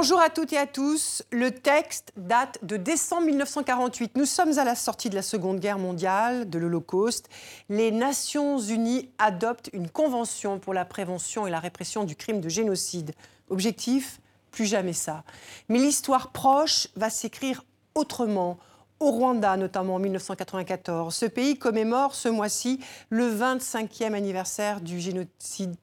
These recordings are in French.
Bonjour à toutes et à tous. Le texte date de décembre 1948. Nous sommes à la sortie de la Seconde Guerre mondiale, de l'Holocauste. Les Nations Unies adoptent une convention pour la prévention et la répression du crime de génocide. Objectif Plus jamais ça. Mais l'histoire proche va s'écrire autrement. Au Rwanda, notamment en 1994, ce pays commémore ce mois-ci le 25e anniversaire du génocide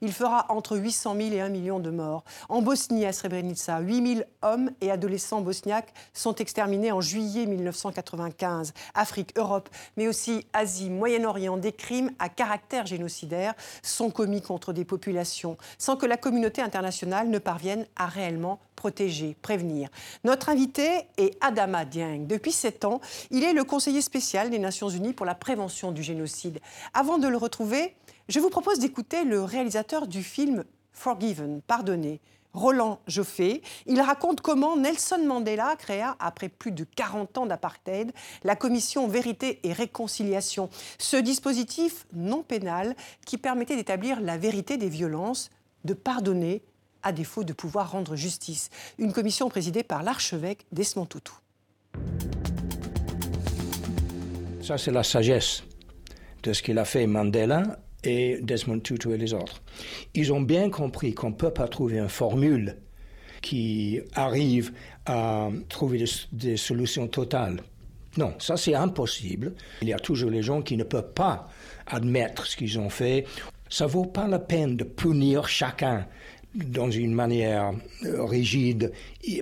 Il fera entre 800 000 et 1 million de morts. En Bosnie, à Srebrenica, 8 000 hommes et adolescents bosniaques sont exterminés en juillet 1995. Afrique, Europe, mais aussi Asie, Moyen-Orient, des crimes à caractère génocidaire sont commis contre des populations sans que la communauté internationale ne parvienne à réellement protéger, prévenir. Notre invité est Adama Dieng. Depuis sept ans, il est le conseiller spécial des Nations Unies pour la prévention du génocide. Avant de le retrouver, je vous propose d'écouter le réalisateur du film Forgiven, Pardonné, Roland Joffé. Il raconte comment Nelson Mandela créa, après plus de 40 ans d'apartheid, la commission Vérité et Réconciliation. Ce dispositif non pénal qui permettait d'établir la vérité des violences, de pardonner à défaut de pouvoir rendre justice. Une commission présidée par l'archevêque Desmond Tutu. Ça, c'est la sagesse de ce qu'il a fait Mandela et Desmond Tutu et les autres. Ils ont bien compris qu'on ne peut pas trouver une formule qui arrive à trouver des, solutions totales. Non, ça c'est impossible. Il y a toujours les gens qui ne peuvent pas admettre ce qu'ils ont fait. Ça vaut pas la peine de punir chacun dans une manière euh, rigide,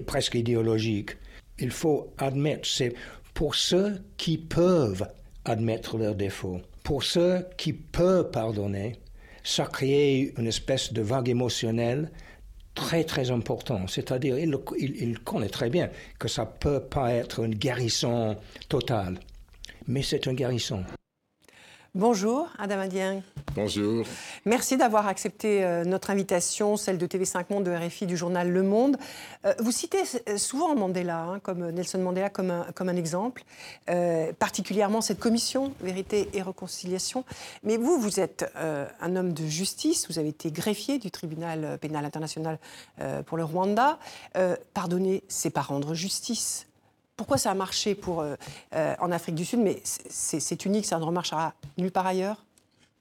presque idéologique. Il faut admettre, c'est pour ceux qui peuvent admettre leurs défauts. Pour ceux qui peuvent pardonner, ça crée une espèce de vague émotionnelle très très important. C'est-à-dire, il, connaît très bien que ça ne peut pas être une guérison totale, mais c'est un guérison. Bonjour, Adam Adien. Bonjour. Merci d'avoir accepté euh, notre invitation, celle de TV5 Monde, de RFI, du journal Le Monde. Euh, vous citez souvent Mandela, hein, comme Nelson Mandela, comme un, comme un exemple, euh, particulièrement cette commission Vérité et Réconciliation. Mais vous, vous êtes euh, un homme de justice, vous avez été greffier du tribunal pénal international euh, pour le Rwanda. pardonner, c'est pas rendre justice pourquoi ça a marché pour, euh, euh, en Afrique du Sud, mais c'est unique, ça ne remarchera nulle part ailleurs?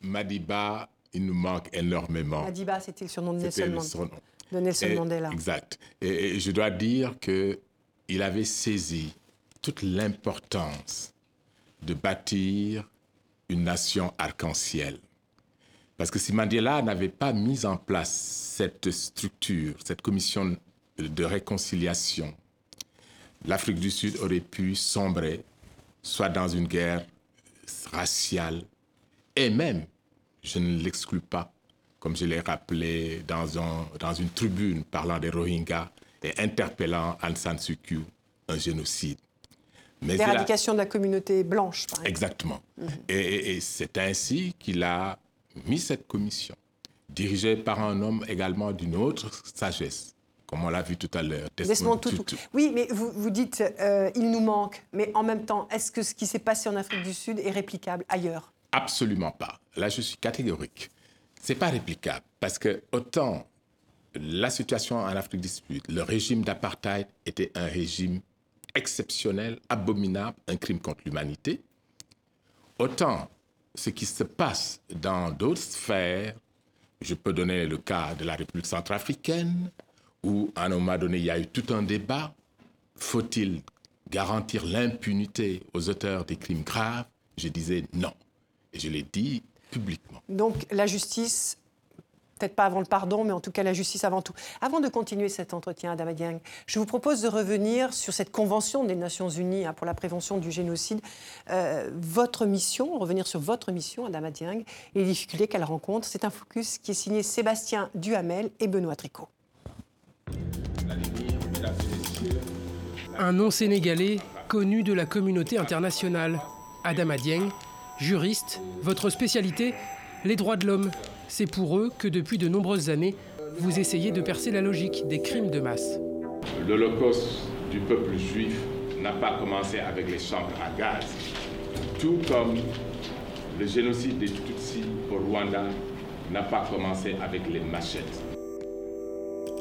Madiba, il nous manque énormément. Madiba, c'était le surnom de Nelson, Mandela. De Nelson et, Mandela. Exact. Et, et, je dois dire qu'il avait saisi toute l'importance de bâtir une nation arc-en-ciel. Parce que si Mandela n'avait pas mis en place cette structure, cette commission de réconciliation, l'Afrique du Sud aurait pu sombrer, soit dans une guerre raciale, et même, je ne l'exclus pas, comme je l'ai rappelé dans, un, dans une tribune parlant des Rohingyas et interpellant Aung San Suu Kyi, un génocide. L'éradication de la communauté blanche, par exemple. Exactement. Mm -hmm. Et, et, et c'est ainsi qu'il a mis cette commission, dirigée par un homme également d'une autre sagesse, comme on l'a vu tout à l'heure. Desmond Tutu. Oui, mais vous, vous dites euh, il nous manque, mais en même temps, est-ce que ce qui s'est passé en Afrique du Sud est réplicable ailleurs? Absolument pas. Là, je suis catégorique. C'est pas réplicable parce que autant la situation en Afrique du Sud, le régime d'apartheid était un régime exceptionnel, abominable, un crime contre l'humanité, autant ce qui se passe dans d'autres sphères, je peux donner le cas de la République centrafricaine, où à un moment donné, il y a eu tout un débat. Faut-il garantir l'impunité aux auteurs des crimes graves? Je disais non. Et je l'ai dit publiquement. Donc la justice, peut-être pas avant le pardon, mais en tout cas la justice avant tout. Avant de continuer cet entretien, Adama Dieng, je vous propose de revenir sur cette convention des Nations Unies hein, pour la prévention du génocide. Euh, votre mission, revenir sur votre mission, Adama Dieng, et les difficultés qu'elle rencontre. C'est un focus qui est signé Sébastien Duhamel et Benoît Tricot. Un nom sénégalais connu de la communauté internationale. Adama Dieng, juriste, votre spécialité, les droits de l'homme. C'est pour eux que depuis de nombreuses années, vous essayez de percer la logique des crimes de masse. L'Holocauste du peuple juif n'a pas commencé avec les chambres à gaz, tout comme le génocide des Tutsis au Rwanda n'a pas commencé avec les machettes.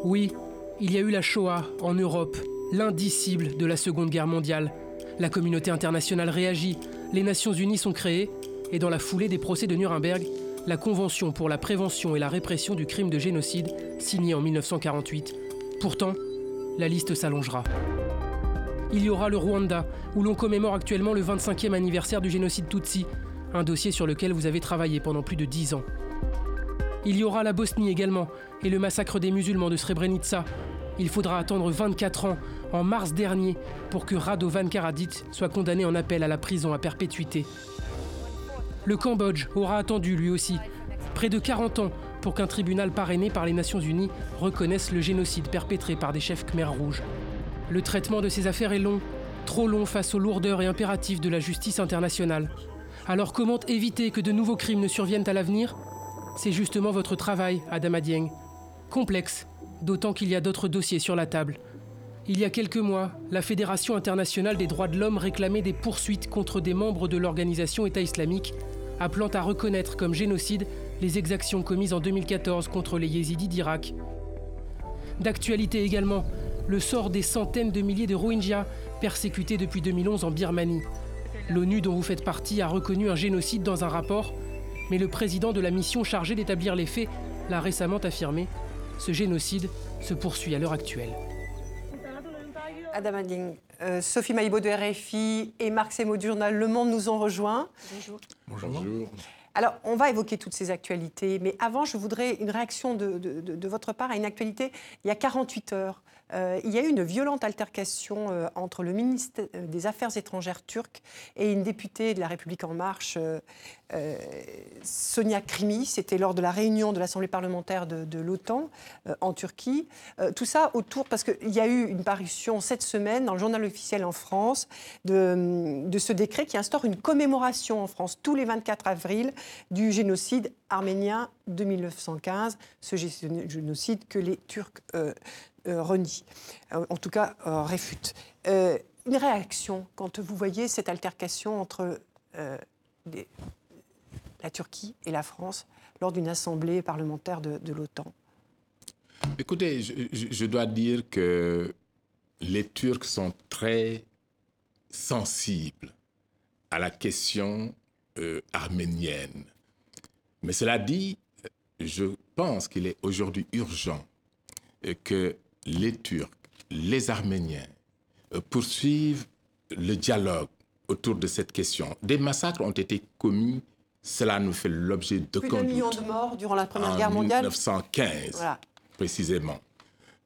Oui, Il y a eu la Shoah en Europe, l'indicible de la Seconde Guerre mondiale. La communauté internationale réagit, les Nations Unies sont créées, et dans la foulée des procès de Nuremberg, la Convention pour la prévention et la répression du crime de génocide, signée en 1948. Pourtant, la liste s'allongera. Il y aura le Rwanda, où l'on commémore actuellement le 25e anniversaire du génocide Tutsi, un dossier sur lequel vous avez travaillé pendant plus de 10 ans. Il y aura la Bosnie également, et le massacre des musulmans de Srebrenica. Il faudra attendre 24 ans, en mars dernier, pour que Radovan Karadzic soit condamné en appel à la prison à perpétuité. Le Cambodge aura attendu lui aussi près de 40 ans pour qu'un tribunal parrainé par les Nations Unies reconnaisse le génocide perpétré par des chefs khmers rouges. Le traitement de ces affaires est long, trop long face aux lourdeurs et impératifs de la justice internationale. Alors comment éviter que de nouveaux crimes ne surviennent à l'avenir? C'est justement votre travail, Adam Dieng. Complexe, d'autant qu'il y a d'autres dossiers sur la table. Il y a quelques mois, la Fédération internationale des droits de l'homme réclamait des poursuites contre des membres de l'organisation État islamique appelant à reconnaître comme génocide les exactions commises en 2014 contre les yézidis d'Irak. D'actualité également, le sort des centaines de milliers de Rohingyas persécutés depuis 2011 en Birmanie. L'ONU dont vous faites partie a reconnu un génocide dans un rapport, mais le président de la mission chargée d'établir les faits l'a récemment affirmé. Ce génocide se poursuit à l'heure actuelle. Adam Ading, euh, Sophie Maïbo de RFI et Marc Semo du journal Le Monde nous ont rejoints. Bonjour. Bonjour. Alors, on va évoquer toutes ces actualités, mais avant, je voudrais une réaction de, de votre part à une actualité il y a 48 heures. Euh, il y a eu une violente altercation euh, entre le ministre des Affaires étrangères turc et une députée de la République en marche, euh, Sonia Krimi. C'était lors de la réunion de l'Assemblée parlementaire de, l'OTAN en Turquie. tout ça autour, parce qu'il y a eu une parution cette semaine dans le journal officiel en France de, de ce décret qui instaure une commémoration en France tous les 24 avril du génocide arménien de 1915, ce génocide que les Turcs euh, renie, euh, en tout cas euh, réfute. une réaction quand vous voyez cette altercation entre la Turquie et la France lors d'une assemblée parlementaire de, l'OTAN? Écoutez, je, dois dire que les Turcs sont très sensibles à la question arménienne. Mais cela dit, je pense qu'il est aujourd'hui urgent que les Turcs, les Arméniens euh, poursuivent le dialogue autour de cette question. Des massacres ont été commis, cela nous fait l'objet de Plus millions de morts durant la Première Guerre mondiale. En 1915, précisément.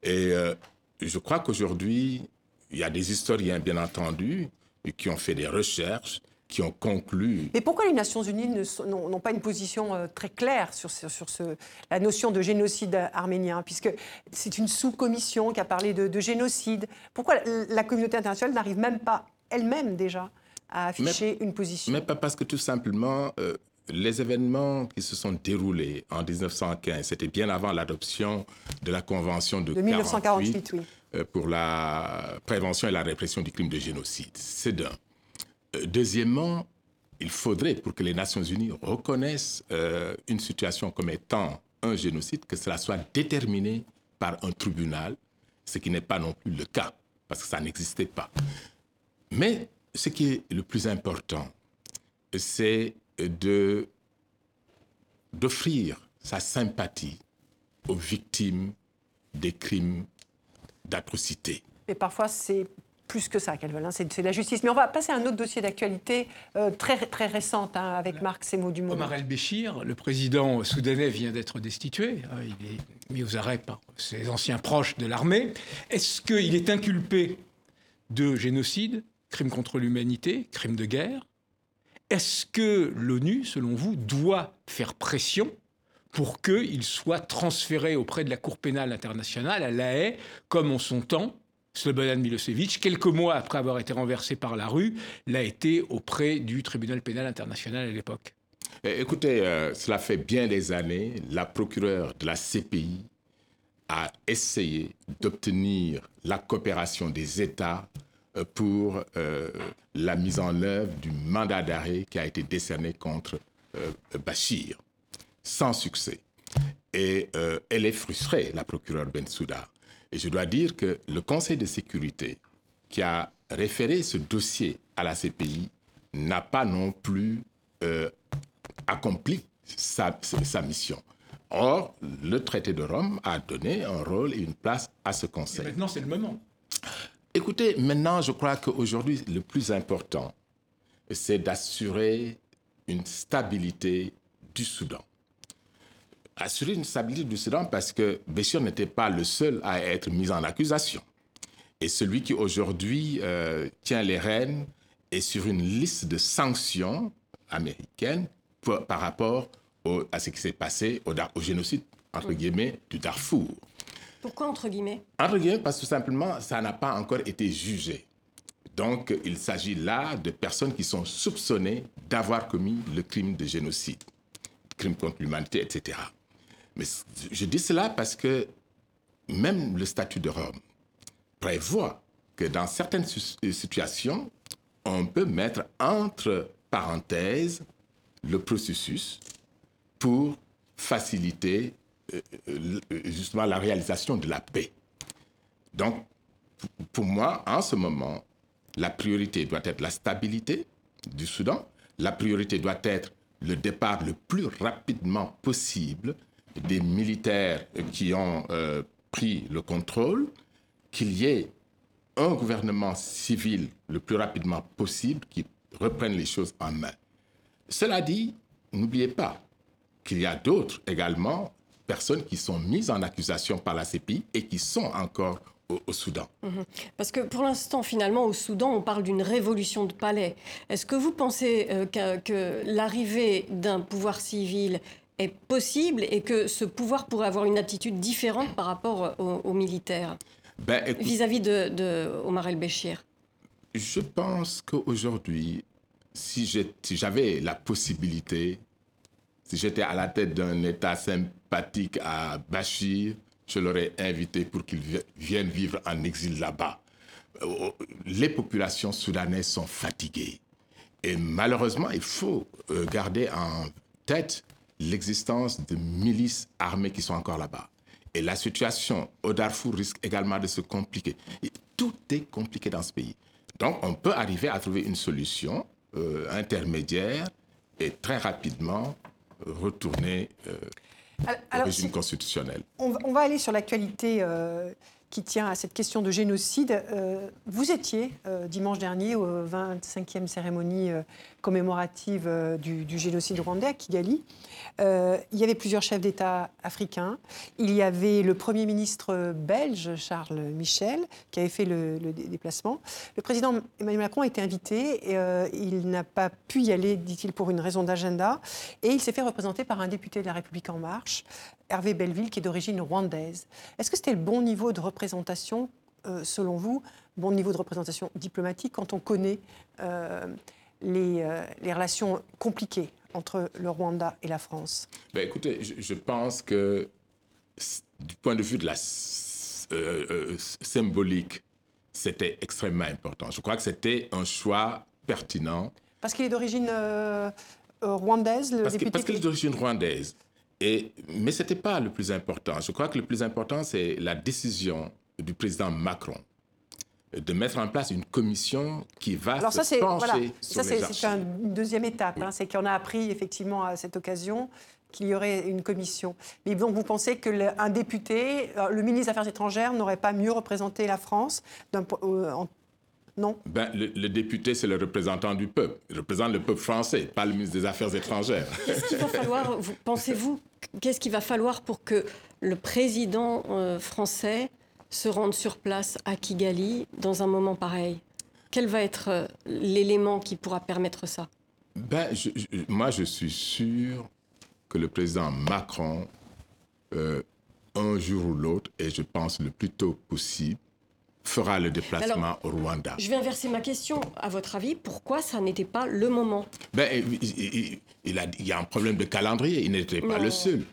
Et euh, je crois qu'aujourd'hui, il y a des historiens, bien entendu, qui ont fait des recherches qui ont conclu. Mais pourquoi les Nations Unies n'ont pas une position euh, très claire sur, sur ce, la notion de génocide arménien? Puisque c'est une sous-commission qui a parlé de, génocide. Pourquoi la communauté internationale n'arrive même pas elle-même déjà à afficher une position? Mais pas parce que tout simplement, euh, les événements qui se sont déroulés en 1915, c'était bien avant l'adoption de la Convention de, 1948 oui. Euh, pour la prévention et la répression du crime de génocide. C'est d'un. Euh, deuxièmement, il faudrait, pour que les Nations Unies reconnaissent euh, une situation comme étant un génocide, que cela soit déterminé par un tribunal, ce qui n'est pas non plus le cas, parce que ça n'existait pas. Mais ce qui est le plus important, c'est d'offrir sa sympathie aux victimes des crimes d'atrocité. Et parfois, c'est plus que ça qu'elles veulent. Hein. C'est la justice. Mais on va passer à un autre dossier d'actualité euh, très, très récente hein, avec Marc Semo du Omar el-Béchir, le président soudanais, vient d'être destitué. Hein. Il est mis aux arrêts par ses anciens proches de l'armée. Est-ce qu'il est inculpé de génocide, crime contre l'humanité, crime de guerre? Est-ce que l'ONU, selon vous, doit faire pression pour qu'il soit transféré auprès de la Cour pénale internationale à La Haye, comme en son temps Slobodan Milosevic, quelques mois après avoir été renversé par la rue, l'a été auprès du tribunal pénal international à l'époque. Eh, écoutez, euh, cela fait bien des années, la procureure de la CPI a essayé d'obtenir la coopération des États euh, pour euh, la mise en œuvre du mandat d'arrêt qui a été décerné contre Bachir, sans succès. Et elle est frustrée, la procureure Bensouda Et je dois dire que le Conseil de sécurité qui a référé ce dossier à la CPI n'a pas non plus euh, accompli sa, sa, mission. Or, le traité de Rome a donné un rôle et une place à ce Conseil. Et maintenant, c'est le moment. Écoutez, maintenant, je crois qu'aujourd'hui, le plus important, c'est d'assurer une stabilité du Soudan. Assurer une stabilité du Soudan parce que Béchir n'était pas le seul à être mis en accusation. Et celui qui aujourd'hui euh, tient les rênes est sur une liste de sanctions américaines par rapport à ce qui s'est passé au, au génocide, entre guillemets, du Darfour. Pourquoi entre guillemets? Entre guillemets, parce que tout simplement, ça n'a pas encore été jugé. Donc, il s'agit là de personnes qui sont soupçonnées d'avoir commis le crime de génocide, crime contre l'humanité, etc. Je dis cela parce que même le statut de Rome prévoit que dans certaines situations, on peut mettre entre parenthèses le processus pour faciliter euh, euh, justement la réalisation de la paix. Donc, pour moi, en ce moment, la priorité doit être la stabilité du Soudan. La priorité doit être le départ le plus rapidement possible des militaires qui ont euh, pris le contrôle, qu'il y ait un gouvernement civil le plus rapidement possible qui reprenne les choses en main. Cela dit, n'oubliez pas qu'il y a d'autres également personnes qui sont mises en accusation par la CPI et qui sont encore au, Soudan. Mhm. Parce que pour l'instant, finalement, au Soudan, on parle d'une révolution de palais. Est-ce que vous pensez euh, que, l'arrivée d'un pouvoir civil est possible et que ce pouvoir pourrait avoir une attitude différente par rapport aux, militaires ben, vis-à-vis de, Omar el-Béchir Je pense qu'aujourd'hui, si j'avais la possibilité, si j'étais à la tête d'un État sympathique à Bachir, je l'aurais invité pour qu'il vienne vivre en exil là-bas. Euh, les populations soudanaises sont fatiguées. Et malheureusement, il faut euh, garder en tête l'existence de milices armées qui sont encore là-bas. Et la situation au Darfour risque également de se compliquer. tout est compliqué dans ce pays. Donc, on peut arriver à trouver une solution euh, intermédiaire et très rapidement retourner au régime constitutionnel. On va, aller sur l'actualité euh, qui tient à cette question de génocide. Euh, vous étiez euh, dimanche dernier aux 25e cérémonie commémorative du, du, génocide rwandais à Kigali. Euh, il y avait plusieurs chefs d'État africains. Il y avait le Premier ministre belge, Charles Michel, qui avait fait le, déplacement. Le président Emmanuel Macron a été invité. Et, euh, il n'a pas pu y aller, dit-il, pour une raison d'agenda. Et il s'est fait représenter par un député de la République En Marche, Hervé Belleville, qui est d'origine rwandaise. Est-ce que c'était le bon niveau de représentation, euh, selon vous, bon niveau de représentation diplomatique quand on connaît les, les relations compliquées entre le Rwanda et la France ben Écoutez, je, pense que du point de vue de la euh, euh, symbolique, c'était extrêmement important. Je crois que c'était un choix pertinent. Parce qu'il est d'origine euh, rwandaise, le parce député Parce qu'il est d'origine rwandaise. Et, mais ce n'était pas le plus important. Je crois que le plus important, c'est la décision du président Macron de mettre en place une commission qui va Alors se ça, pencher ça, c'est une deuxième étape. Hein, c'est qu'on a appris effectivement à cette occasion qu'il y aurait une commission. Mais donc vous pensez qu'un député, euh, le ministre des Affaires étrangères, n'aurait pas mieux représenté la France euh, non? Ben, le, député, c'est le représentant du peuple. Il représente le peuple français, pas le ministre des Affaires étrangères. Qu'est-ce qu'il va falloir, pensez-vous, qu'est-ce qu'il va falloir pour que le président euh, français se rendre sur place à Kigali dans un moment pareil Quel va être euh, l'élément qui pourra permettre ça? Ben, Moi, je suis sûr que le président Macron, euh, un jour ou l'autre, et je pense le plus tôt possible, fera le déplacement au Rwanda. Je vais inverser ma question. À votre avis, pourquoi ça n'était pas le moment? Ben, il, a, il, y a un problème de calendrier. Il n'était pas le seul.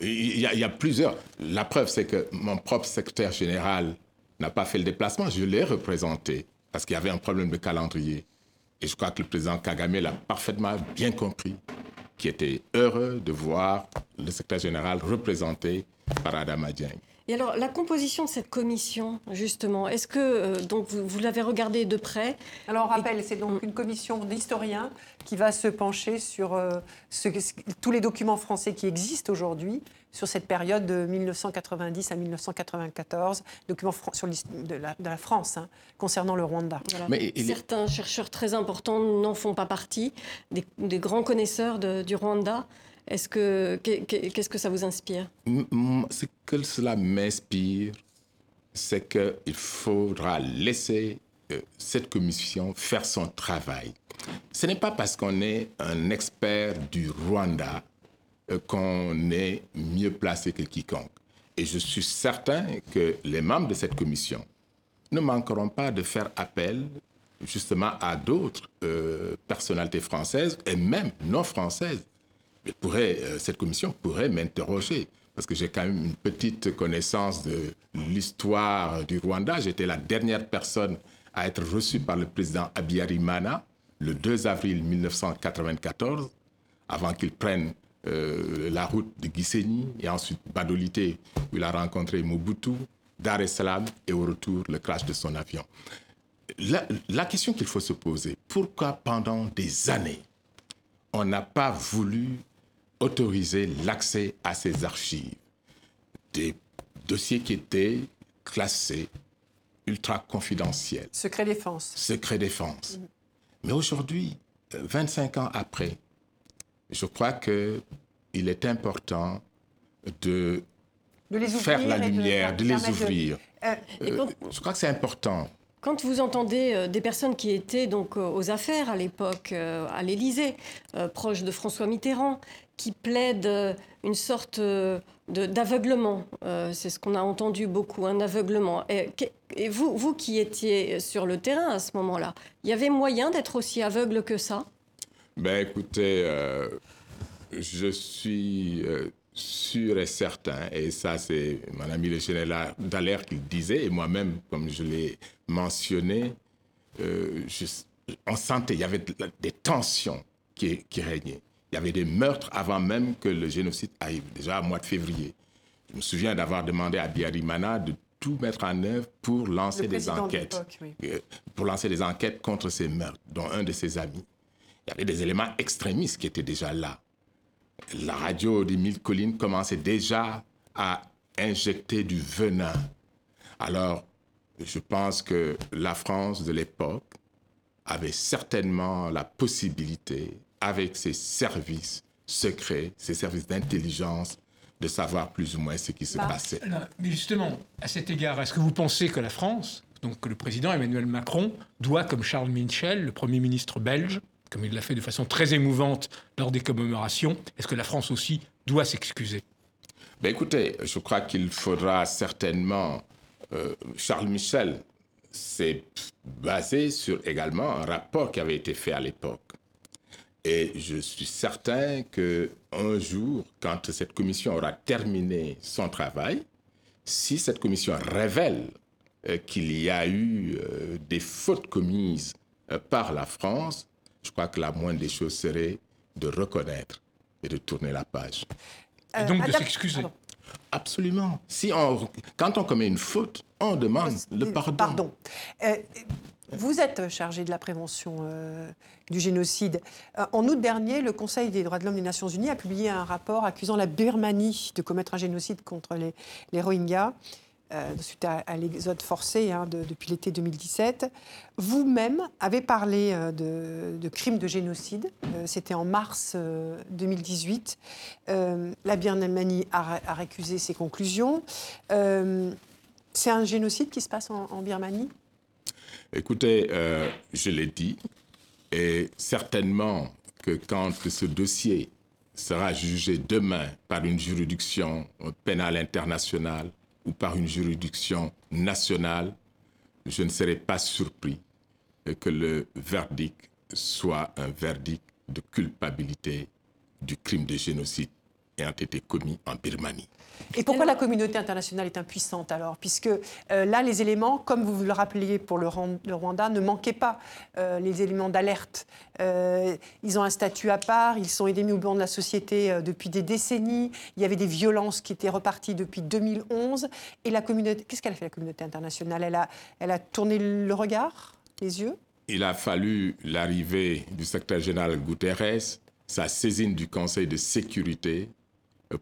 Il y, a, plusieurs. La preuve, c'est que mon propre secrétaire général n'a pas fait le déplacement. Je l'ai représenté parce qu'il y avait un problème de calendrier. Et je crois que le président Kagame l'a parfaitement bien compris, qui était heureux de voir le secrétaire général représenté par Adama Dieng. Et alors, la composition de cette commission, justement, est-ce que euh, donc vous, l'avez regardée de près Alors, on rappelle, c'est donc une commission d'historiens qui va se pencher sur euh, tous les documents français qui existent aujourd'hui sur cette période de 1990 à 1994, documents sur de la, de la France hein, concernant le Rwanda. Mais Certains chercheurs très importants n'en font pas partie, des, grands connaisseurs du Rwanda. Est-ce que qu'est-ce que ça vous inspire? Ce que cela m'inspire, c'est qu'il faudra laisser euh, cette commission faire son travail. Ce n'est pas parce qu'on est un expert du Rwanda euh, qu'on est mieux placé que quiconque. Et je suis certain que les membres de cette commission ne manqueront pas de faire appel justement à d'autres euh, personnalités françaises et même non françaises euh, cette commission pourrait m'interroger parce que j'ai quand même une petite connaissance de l'histoire du Rwanda. J'étais la dernière personne à être reçue par le président Abiyarimana le 2 avril 1994, avant qu'il prenne euh, la route de Gisenyi et ensuite Badolité, où il a rencontré Mobutu, Dar es Salaam et au retour le crash de son avion. la question qu'il faut se poser, pourquoi pendant des années on n'a pas voulu autoriser l'accès à ces archives, des dossiers qui étaient classés ultra confidentiels. Secret défense. Secret défense. Mm. Mais aujourd'hui, 25 ans après, je crois qu'il est important de, faire la lumière, de, les ouvrir. Euh, euh, je crois que c'est important. Quand vous entendez euh, des personnes qui étaient donc aux affaires à l'époque à l'Élysée, proches de François Mitterrand, qui plaide euh, une sorte euh, d'aveuglement. Euh, c'est ce qu'on a entendu beaucoup, un aveuglement. Et, vous, vous qui étiez sur le terrain à ce moment-là, il y avait moyen d'être aussi aveugle que ça? Ben écoutez, je suis sûr et certain, et ça c'est mon ami le général Dallaire qui le disait, et moi-même, comme je l'ai mentionné, on sentait, il y avait des tensions qui, qui régnaient. Il y avait des meurtres avant même que le génocide arrive, déjà au mois de février. Je me souviens d'avoir demandé à Biarimana de tout mettre en œuvre pour lancer des enquêtes, euh, pour lancer des enquêtes contre ces meurtres, dont un de ses amis. Il y avait des éléments extrémistes qui étaient déjà là. La radio des Mille Collines commençait déjà à injecter du venin. Alors, je pense que la France de l'époque avait certainement la possibilité avec ses services secrets, ses services d'intelligence, de savoir plus ou moins ce qui se bah. passait. mais justement, à cet égard, est-ce que vous pensez que la France, donc que le président Emmanuel Macron, doit, comme Charles Michel, le Premier ministre belge, comme il l'a fait de façon très émouvante lors des commémorations, est-ce que la France aussi doit s'excuser? Ben Écoutez, je crois qu'il faudra certainement... Euh, Charles Michel s'est basé sur également un rapport qui avait été fait à l'époque. Et je suis certain que un jour, quand cette commission aura terminé son travail, si cette commission révèle euh, qu'il y a eu euh, des fautes commises euh, par la France, je crois que la moindre des choses serait de reconnaître et de tourner la page. Et donc de s'excuser. Absolument. Si on, quand on commet une faute, on demande le pardon. Pardon. Vous êtes chargé de la prévention euh, du génocide. Euh, en août dernier, le Conseil des droits de l'homme des Nations Unies a publié un rapport accusant la Birmanie de commettre un génocide contre les, Rohingyas. Euh, suite à, l'exode forcé hein, depuis l'été 2017. Vous-même avez parlé de, crimes de génocide. C'était en mars 2018. la Birmanie a, récusé ses conclusions. C'est un génocide qui se passe en Birmanie? Écoutez, euh, je l'ai dit, et certainement que quand ce dossier sera jugé demain par une juridiction pénale internationale ou par une juridiction nationale, je ne serai pas surpris que le verdict soit un verdict de culpabilité du crime de génocide ayant été commis en Birmanie. Et pourquoi la communauté internationale est impuissante alors? Puisque euh, là, les éléments, comme vous le rappeliez pour le, Rwanda, ne manquaient pas, euh, les éléments d'alerte. Euh, ils ont un statut à part, ils sont aidés au banc de la société depuis des décennies. Il y avait des violences qui étaient reparties depuis 2011. Et la communauté, qu'est-ce qu'elle a fait la communauté internationale? Elle a, elle a tourné le regard, les yeux? Il a fallu l'arrivée du secrétaire général Guterres, sa saisine du Conseil de sécurité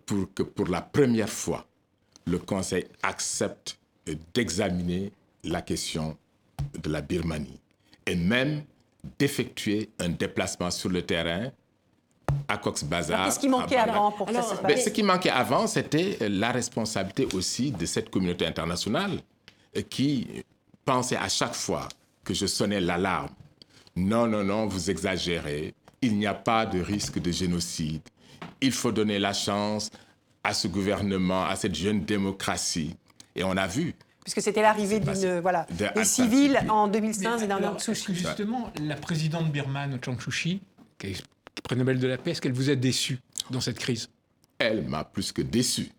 pour que pour la première fois, le Conseil accepte d'examiner la question de la Birmanie et même d'effectuer un déplacement sur le terrain à Cox's Bazar. Qu'est-ce qui manquait avant pour que ça se passe Ce qui manquait avant, c'était la responsabilité aussi de cette communauté internationale qui pensait à chaque fois que je sonnais l'alarme. Non, non, non, vous exagérez. Il n'y a pas de risque de génocide il faut donner la chance à ce gouvernement, à cette jeune démocratie. Et on a vu. Puisque c'était l'arrivée d'une voilà, des civils en 2015 et d'un Aung Justement, la présidente birmane, Chang Suu qui est prix Nobel de la paix, est-ce qu'elle vous a déçu dans cette crise? Elle m'a plus que déçu.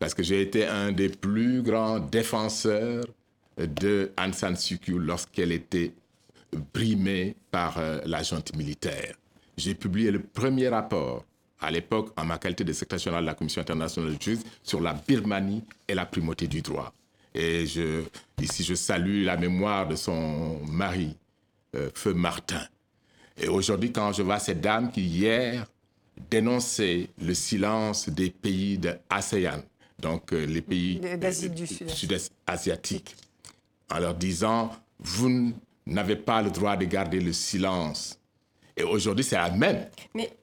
Parce que j'ai été un des plus grands défenseurs de Aung San Suu Kyi lorsqu'elle était brimée par euh, la junte militaire. J'ai publié le premier rapport à l'époque en ma qualité de secrétaire général de la Commission internationale de justice sur la Birmanie et la primauté du droit. Et je, ici, je salue la mémoire de son mari, euh, Feu Martin. Et aujourd'hui, quand je vois cette dame qui, hier, dénonçait le silence des pays de ASEAN, donc euh, les pays du sud-est asiatique, en leur disant, vous n'avez pas le droit de garder le silence et aujourd'hui, c'est la même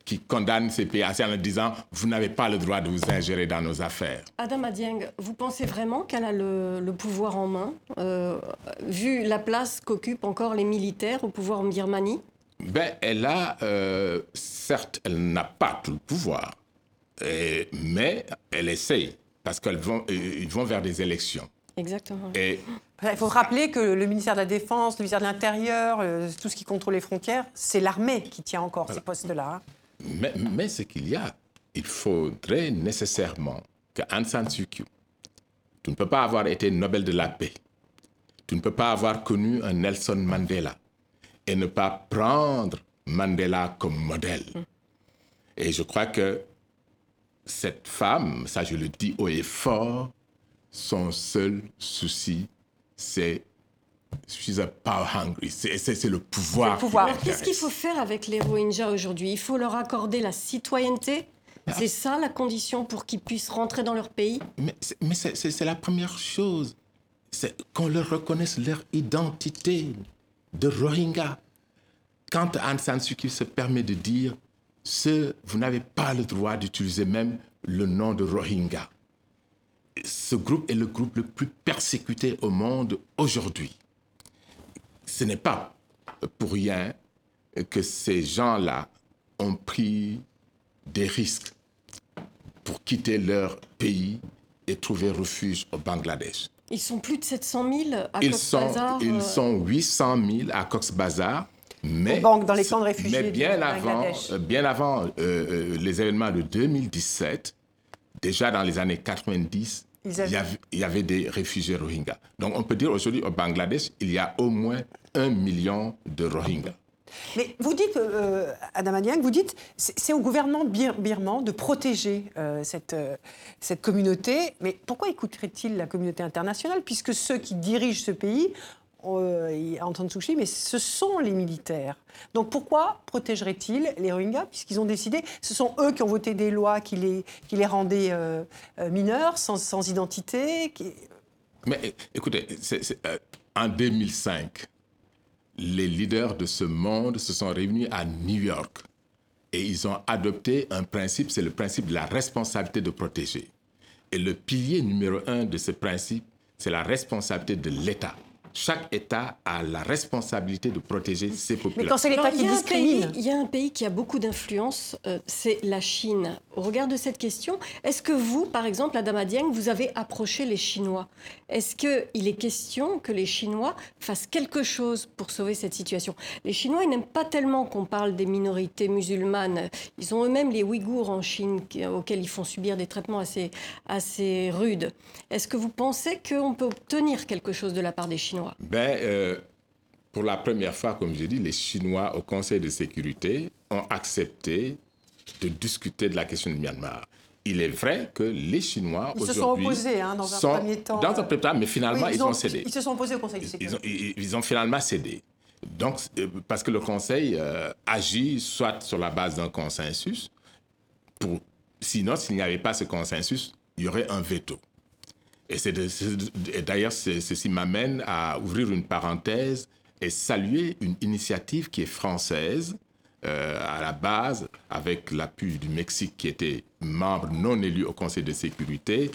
qui condamne ces pays en disant Vous n'avez pas le droit de vous ingérer dans nos affaires. Adam Adieng, vous pensez vraiment qu'elle a le, pouvoir en main, euh, vu la place qu'occupent encore les militaires au pouvoir en Birmanie? Ben, Elle a, euh, certes, elle n'a pas tout le pouvoir, mais elle essaye, parce qu'ils vont, ils vont vers des élections. Exactement. Et il faut rappeler que le ministère de la Défense, le ministère de l'Intérieur, euh, tout ce qui contrôle les frontières, c'est l'armée qui tient encore ces postes-là. Mais, mais ce qu'il y a, il faudrait nécessairement que Aung San Suu Kyi, tu ne peux pas avoir été Nobel de la paix, tu ne peux pas avoir connu un Nelson Mandela et ne pas prendre Mandela comme modèle. Mm. Et je crois que cette femme, ça je le dis haut et fort, son seul souci, c'est She's a power hungry. C'est le pouvoir. Le pouvoir. Qu'est-ce qu'il faut faire avec les Rohingyas aujourd'hui? Il faut leur accorder la citoyenneté? Ah. C'est ça la condition pour qu'ils puissent rentrer dans leur pays? Mais c'est la première chose. C'est qu'on leur reconnaisse leur identité de Rohingya. Quand Aung San Suu Kyi se permet de dire ce, vous n'avez pas le droit d'utiliser même le nom de Rohingya ce groupe est le groupe le plus persécuté au monde aujourd'hui. Ce n'est pas pour rien que ces gens-là ont pris des risques pour quitter leur pays et trouver refuge au Bangladesh. Ils sont plus de 700 000 à Cox's Bazar Ils euh, sont 800 000 à Cox's Bazar. Mais, dans les camps de réfugiés mais bien avant, euh, bien avant euh, les événements de 2017, déjà dans les années 90, il, y avait, des réfugiés Rohingyas. Donc on peut dire aujourd'hui au Bangladesh, il y a au moins un million de Rohingyas. Mais vous dites, euh, Adam vous dites, c'est au gouvernement birman de protéger euh, cette, euh, cette communauté. Mais pourquoi écouterait-il la communauté internationale, puisque ceux qui dirigent ce pays euh, Aung San mais ce sont les militaires. Donc pourquoi protégerait-il les Rohingyas Puisqu'ils ont décidé, ce sont eux qui ont voté des lois qui les, qui les rendaient euh, euh, mineurs, sans, sans identité. Mais écoutez, euh, en 2005, les leaders de ce monde se sont réunis à New York et ils ont adopté un principe, c'est le principe de la responsabilité de protéger. Et le pilier numéro un de ce principe, c'est la responsabilité de l'État chaque État a la responsabilité de protéger ses populations. Mais quand c'est l'État qui discrimine. Il y a un pays qui a beaucoup d'influence, euh, c'est la Chine. Au regard de cette question, est-ce que vous, par exemple, Adama Dieng, vous avez approché les Chinois? Est-ce qu'il est question que les Chinois fassent quelque chose pour sauver cette situation? Les Chinois, ils n'aiment pas tellement qu'on parle des minorités musulmanes. Ils ont eux-mêmes les Ouïghours en Chine auxquels ils font subir des traitements assez, assez rudes. Est-ce que vous pensez qu'on peut obtenir quelque chose de la part des Chinois? Ben, euh, Pour la première fois, comme je dis, les Chinois au Conseil de sécurité ont accepté de discuter de la question du Myanmar. Il est vrai que les Chinois Ils se sont opposés hein, dans un premier temps. Dans un premier temps, mais finalement, ils, ont, cédé. Ils se sont opposés au Conseil de sécurité. Ils ont, ils ont finalement cédé. Donc, euh, parce que le Conseil euh, agit soit sur la base d'un consensus, pour, sinon, s'il n'y avait pas ce consensus, il y aurait un veto. Et, d'ailleurs, ceci m'amène à ouvrir une parenthèse et saluer une initiative qui est française, euh, à la base, avec l'appui du Mexique qui était membre non élu au Conseil de sécurité,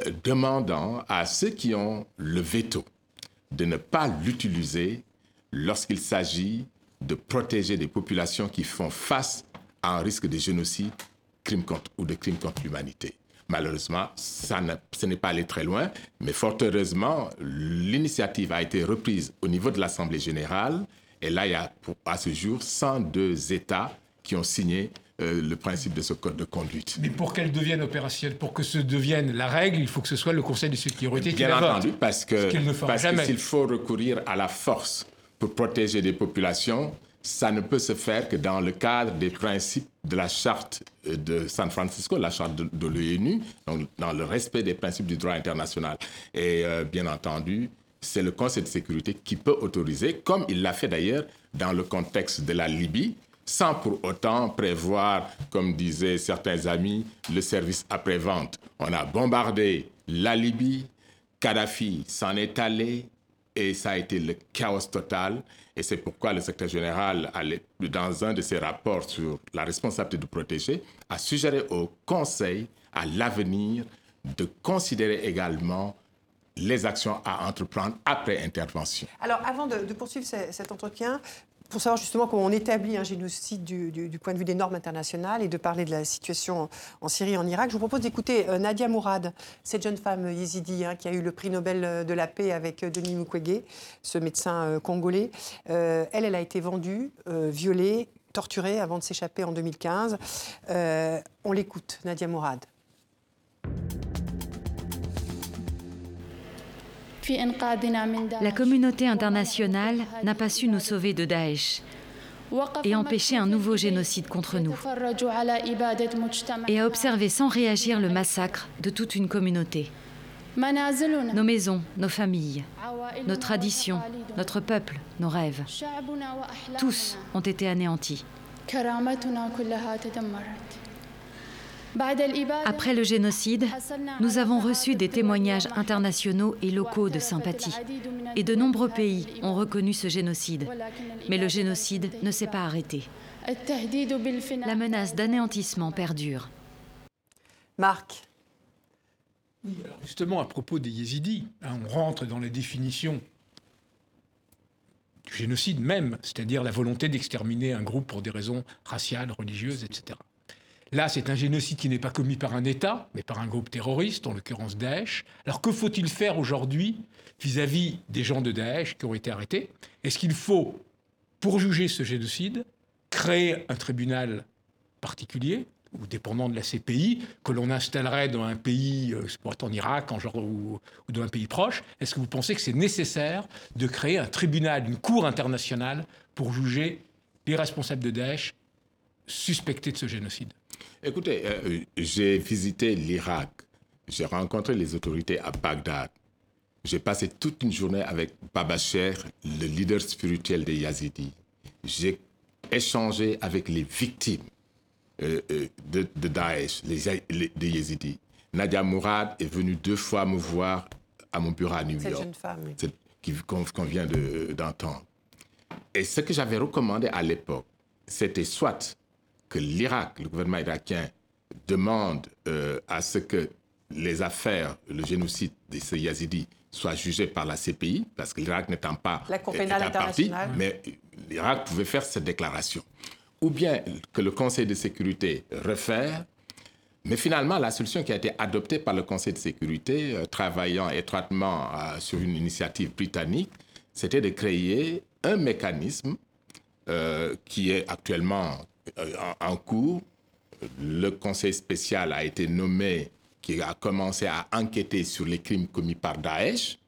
euh, demandant à ceux qui ont le veto de ne pas l'utiliser lorsqu'il s'agit de protéger des populations qui font face à un risque de génocide crime contre, ou de crimes contre l'humanité. Malheureusement, ça ce n'est pas allé très loin, mais fort heureusement, l'initiative a été reprise au niveau de l'Assemblée générale et là, il y a à ce jour 102 États qui ont signé euh, le principe de ce code de conduite. Mais pour qu'elle devienne opérationnelle, pour que ce devienne la règle, il faut que ce soit le Conseil de sécurité qui Bien entendu, parce que parce que s'il faut recourir à la force pour protéger des populations, ça ne peut se faire que dans le cadre des principes de la charte euh, de San Francisco, la charte de, de l'ONU, donc dans le respect des principes du droit international. Et euh, bien entendu, c'est le Conseil de sécurité qui peut autoriser, comme il l'a fait d'ailleurs dans le contexte de la Libye, sans pour autant prévoir, comme disaient certains amis, le service après-vente. On a bombardé la Libye, Kadhafi s'en est allé et ça a été le chaos total. Et c'est pourquoi le secrétaire général, dans un de ses rapports sur la responsabilité de protéger, a suggéré au Conseil, à l'avenir, de considérer également les actions à entreprendre après intervention. Alors, avant de, poursuivre cet entretien, pour savoir justement comment on établit un génocide du, point de vue des normes internationales et de parler de la situation en Syrie et en Irak, je vous propose d'écouter euh, Nadia Mourad, cette jeune femme yézidi hein, qui a eu le prix Nobel euh, de la paix avec euh, Denis Mukwege, ce médecin congolais. elle, elle a été vendue, violée, torturée avant de s'échapper en 2015. on l'écoute, Nadia Mourad. La communauté internationale n'a pas su nous sauver de Daesh et empêcher un nouveau génocide contre nous, et a observé sans réagir le massacre de toute une communauté. Nos maisons, nos familles, nos traditions, notre peuple, nos rêves, tous ont été anéantis. Après le génocide, nous avons reçu des témoignages internationaux et locaux de sympathie. Et de nombreux pays ont reconnu ce génocide. Mais le génocide ne s'est pas arrêté. La menace d'anéantissement perdure. Marc. Justement, à propos des yézidis, hein, on rentre dans les définitions du génocide même, c'est-à-dire la volonté d'exterminer un groupe pour des raisons raciales, religieuses, etc. Là, c'est un génocide qui n'est pas commis par un État, mais par un groupe terroriste, en l'occurrence Daesh. Alors que faut-il faire aujourd'hui vis-à-vis des gens de Daesh qui ont été arrêtés? Est-ce qu'il faut, pour juger ce génocide, créer un tribunal particulier ou dépendant de la CPI, que l'on installerait dans un pays, euh, en Irak en genre, ou, ou dans un pays proche, est-ce que vous pensez que c'est nécessaire de créer un tribunal, une cour internationale pour juger les responsables de Daesh suspectés de ce génocide Écoutez, euh, j'ai visité l'Irak, j'ai rencontré les autorités à Bagdad. J'ai passé toute une journée avec Baba Cher, le leader spirituel des Yazidis. J'ai échangé avec les victimes euh, euh, de, Daesh, les, des Yazidis. Nadia Mourad est venue deux fois me voir à mon bureau à New York. Cette jeune femme. Qu'on vient d'entendre. Et ce que j'avais recommandé à l'époque, c'était soit que l'Irak, le gouvernement irakien, demande euh, à ce que les affaires, le génocide de ces Yazidis soient jugées par la CPI, parce que l'Irak n'étant pas la Cour pénale internationale. mais l'Irak pouvait faire cette déclaration. Ou bien que le Conseil de sécurité réfère Mais finalement, la solution qui a été adoptée par le Conseil de sécurité, euh, travaillant étroitement euh, sur une initiative britannique, c'était de créer un mécanisme euh, qui est actuellement en, en, cours. Le Conseil spécial a été nommé, qui a commencé à enquêter sur les crimes commis par Daesh.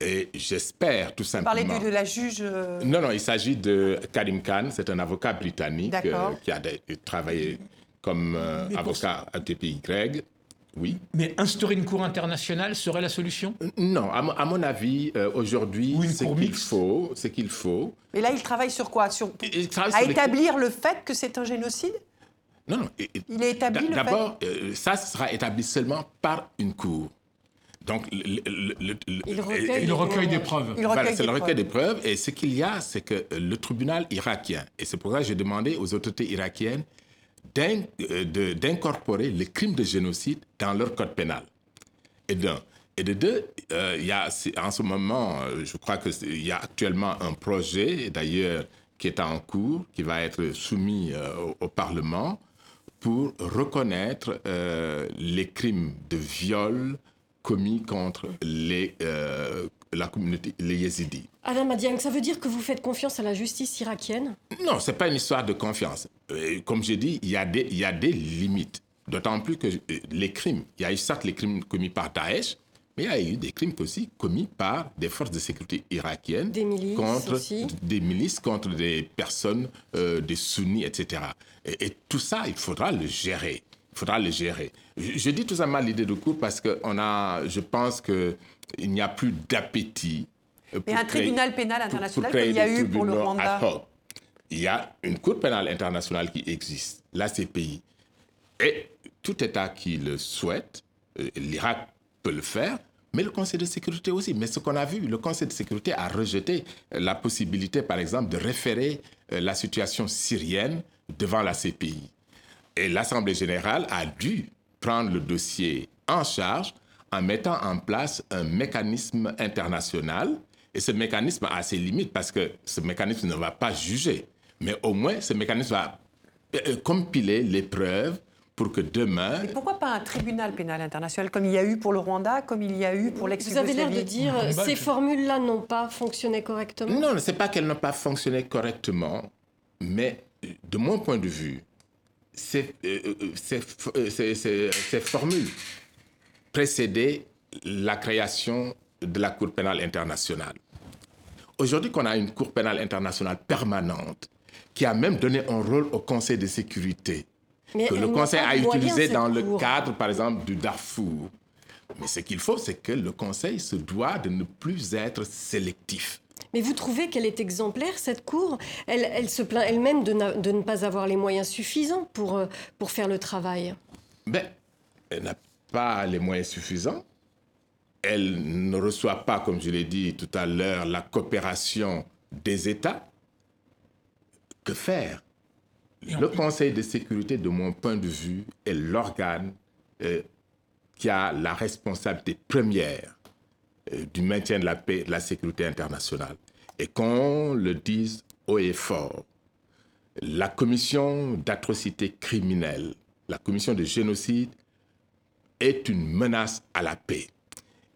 Et j'espère tout simplement. Vous parlez de, la juge. Non, non, il s'agit de Karim Khan, c'est un avocat britannique qui a travaillé comme euh, avocat à TPY. Oui. Mais instaurer une cour internationale serait la solution? Euh, Non, à, mon avis, euh, aujourd'hui, ce qu'il faut, c'est qu'il faut. Mais là, il travaille sur quoi? Sur, À établir le fait que c'est un génocide? Non, non. Il est établi le D'abord, ça sera établi seulement par une cour. Donc, le, il recueille, des preuves. c'est le recueil des preuves. Et ce qu'il y a, c'est que le tribunal irakien, et c'est pour ça que j'ai demandé aux autorités irakiennes euh, d'incorporer les crimes de génocide dans leur code pénal. Et d'un. Et de deux, euh, y a en ce moment, euh, je crois qu'il y a actuellement un projet, d'ailleurs, qui est en cours, qui va être soumis au, Parlement pour reconnaître les crimes de viol commis contre les, la communauté, les yézidis. Alain Madiang, ça veut dire que vous faites confiance à la justice irakienne? Non, ce n'est pas une histoire de confiance. Euh, comme j'ai dit, il y, a des, il y a des limites. D'autant plus que euh, les crimes, il y a eu certes les crimes commis par Daesh, mais il y a eu des crimes aussi commis par des forces de sécurité irakiennes. Des milices contre, aussi. Des milices contre des personnes, euh, des sunnis, etc. Et, tout ça, il faudra le gérer. Il faudra le gérer. Je, dis tout ça mal l'idée de cours parce que on a, je pense qu'il n'y a plus d'appétit et un tribunal pénal international comme il y a eu pour le Rwanda Il y a une Cour pénale internationale qui existe, la CPI. Et tout État qui le souhaite, euh, l'Irak peut le faire, mais le Conseil de sécurité aussi. Mais ce qu'on a vu, le Conseil de sécurité a rejeté euh, la possibilité, par exemple, de référer euh, la situation syrienne devant la CPI. Et l'Assemblée générale a dû prendre le dossier en charge en mettant en place un mécanisme international. Et ce mécanisme a ses limites parce que ce mécanisme ne va pas juger. Mais au moins, ce mécanisme va euh, compiler les preuves pour que demain... Et pourquoi pas un tribunal pénal international comme il y a eu pour le Rwanda, comme il y a eu pour lex Vous avez l'air de dire que ces formules-là n'ont pas fonctionné correctement? Non, ce n'est pas qu'elles n'ont pas fonctionné correctement, mais de mon point de vue, ces, euh, euh, ces formules précédaient la création de la Cour pénale internationale. Aujourd'hui qu'on a une Cour pénale internationale permanente, qui a même donné un rôle au Conseil de sécurité, que le Conseil a utilisé dans le cadre, par exemple, du Darfour. Mais ce qu'il faut, c'est que le Conseil se doit de ne plus être sélectif. Mais vous trouvez qu'elle est exemplaire, cette Cour? Elle, elle, se plaint elle-même de, de, ne pas avoir les moyens suffisants pour, euh, pour faire le travail. Ben, elle n'a pas les moyens suffisants. Elle ne reçoit pas, comme je l'ai dit tout à l'heure, la coopération des États, que faire? Le Conseil de sécurité, de mon point de vue, est l'organe euh, qui a la responsabilité première euh, du maintien de la paix et de la sécurité internationale. Et qu'on le dise haut et fort, la commission d'atrocités criminelles, la commission de génocide, est une menace à la paix.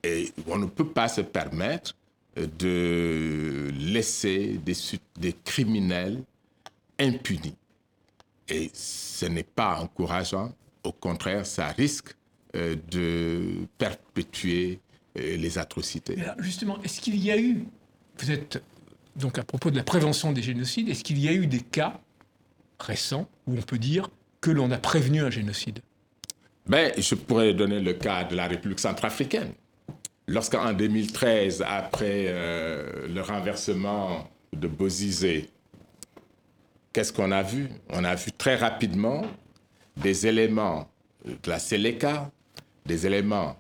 Et on ne peut pas se permettre euh, de laisser des, criminels impunis. Et ce n'est pas encourageant. Au contraire, ça risque euh, de perpétuer euh, les atrocités. justement, est-ce qu'il y a eu, vous êtes donc à propos de la prévention des génocides, est-ce qu'il y a eu des cas récents où on peut dire que l'on a prévenu un génocide? Ben, Je pourrais donner le cas de la République centrafricaine. Lorsqu'en 2013, après euh, le renversement de Bozizé, qu'est-ce qu'on a vu? On a vu très rapidement des éléments de la Seleka, des éléments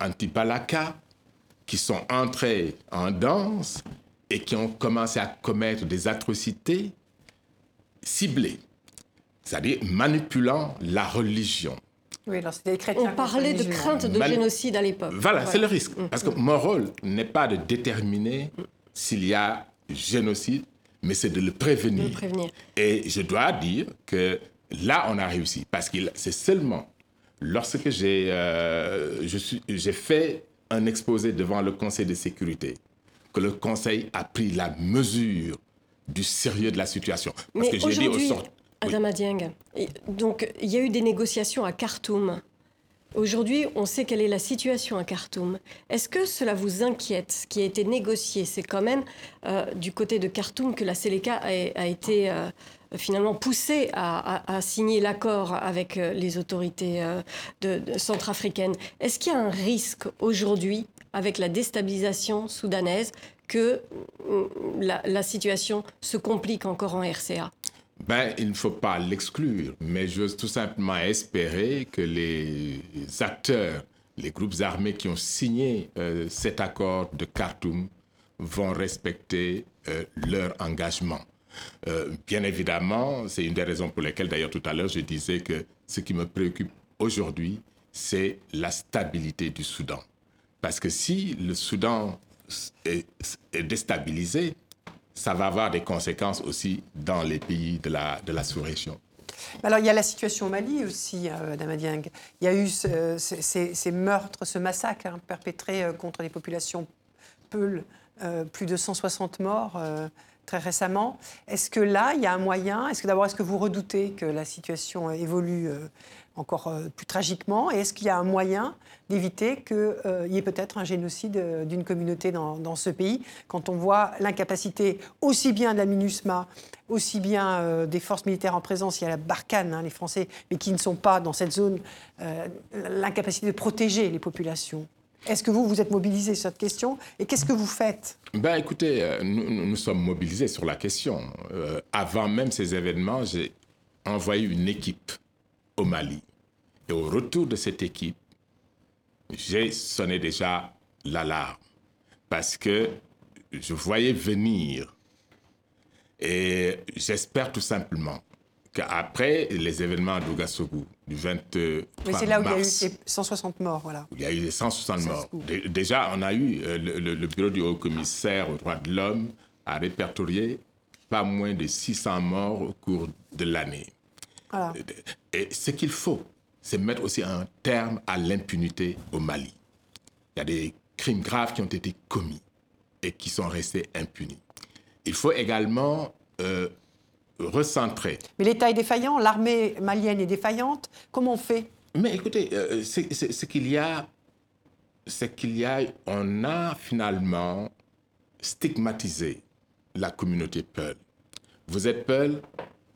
anti-Balaka, qui sont entrés en danse et qui ont commencé à commettre des atrocités ciblées, c'est-à-dire manipulant la religion. Oui, alors des chrétiens. On parlait de crainte de génocide à l'époque. Voilà, c'est le risque. Mm. Parce que mon rôle n'est pas de déterminer s'il y a génocide, mais c'est de le prévenir. prévenir. Et je dois dire que là, on a réussi. Parce que c'est seulement lorsque j'ai euh, fait un exposé devant le Conseil de sécurité, que le Conseil a pris la mesure du sérieux de la situation. Parce Mais que j'ai dit au Adama Dieng, donc il y a eu des négociations à Khartoum. Aujourd'hui, on sait quelle est la situation à Khartoum. Est-ce que cela vous inquiète Ce qui a été négocié, c'est quand même euh, du côté de Khartoum que la Séléka a, été euh, finalement poussée à, signer l'accord avec euh, les autorités centrafricaines. Est-ce qu'il y a un risque aujourd'hui, avec la déstabilisation soudanaise, que la situation se complique encore en RCA ben, il ne faut pas l'exclure, mais j'ose tout simplement espérer que les acteurs, les groupes armés qui ont signé euh, cet accord de Khartoum vont respecter euh, leur engagement. Euh, bien évidemment, c'est une des raisons pour lesquelles, d'ailleurs, tout à l'heure, je disais que ce qui me préoccupe aujourd'hui, c'est la stabilité du Soudan. Parce que si le Soudan est déstabilisé, ça va avoir des conséquences aussi dans les pays de la, sous-région. Alors, il y a la situation au Mali aussi, euh, Damadieng. Il y a eu ces, meurtres, ce massacre hein, perpétré euh, contre les populations Peuls, euh, plus de 160 morts euh, très récemment. Est-ce que là, il y a un moyen Est-ce que d'abord, est-ce que vous redoutez que la situation évolue encore euh, plus tragiquement Et est-ce qu'il y a un moyen d'éviter qu'il euh, y ait peut-être un génocide euh, d'une communauté dans, ce pays quand on voit l'incapacité aussi bien de la MINUSMA, aussi bien des forces militaires en présence, il y a la Barkhane, hein, les Français, mais qui ne sont pas dans cette zone, l'incapacité de protéger les populations est-ce que vous, vous êtes mobilisé sur cette question Et qu'est-ce que vous faites? Ben, Écoutez, nous, nous, sommes mobilisés sur la question. avant même ces événements, j'ai envoyé une équipe au Mali. Et au retour de cette équipe, j'ai sonné déjà l'alarme parce que je voyais venir. Et j'espère tout simplement qu'après les événements d'Ougassogou du 23 Mais c'est là où il y a eu 160 morts, voilà. Il y a eu 160 morts. Déjà, on a eu, euh, le, le bureau du haut-commissaire aux droits de l'homme a répertorié pas moins de 600 morts au cours de l'année. Et ce qu'il faut, c'est mettre aussi un terme à l'impunité au Mali. Il y a des crimes graves qui ont été commis et qui sont restés impunis. Il faut également euh, recentrer. Mais l'État est défaillant, l'armée malienne est défaillante. Comment on fait? Mais écoutez, euh, ce qu'il y a, c'est qu'il y a, on a finalement stigmatisé la communauté Peul. Vous êtes Peul,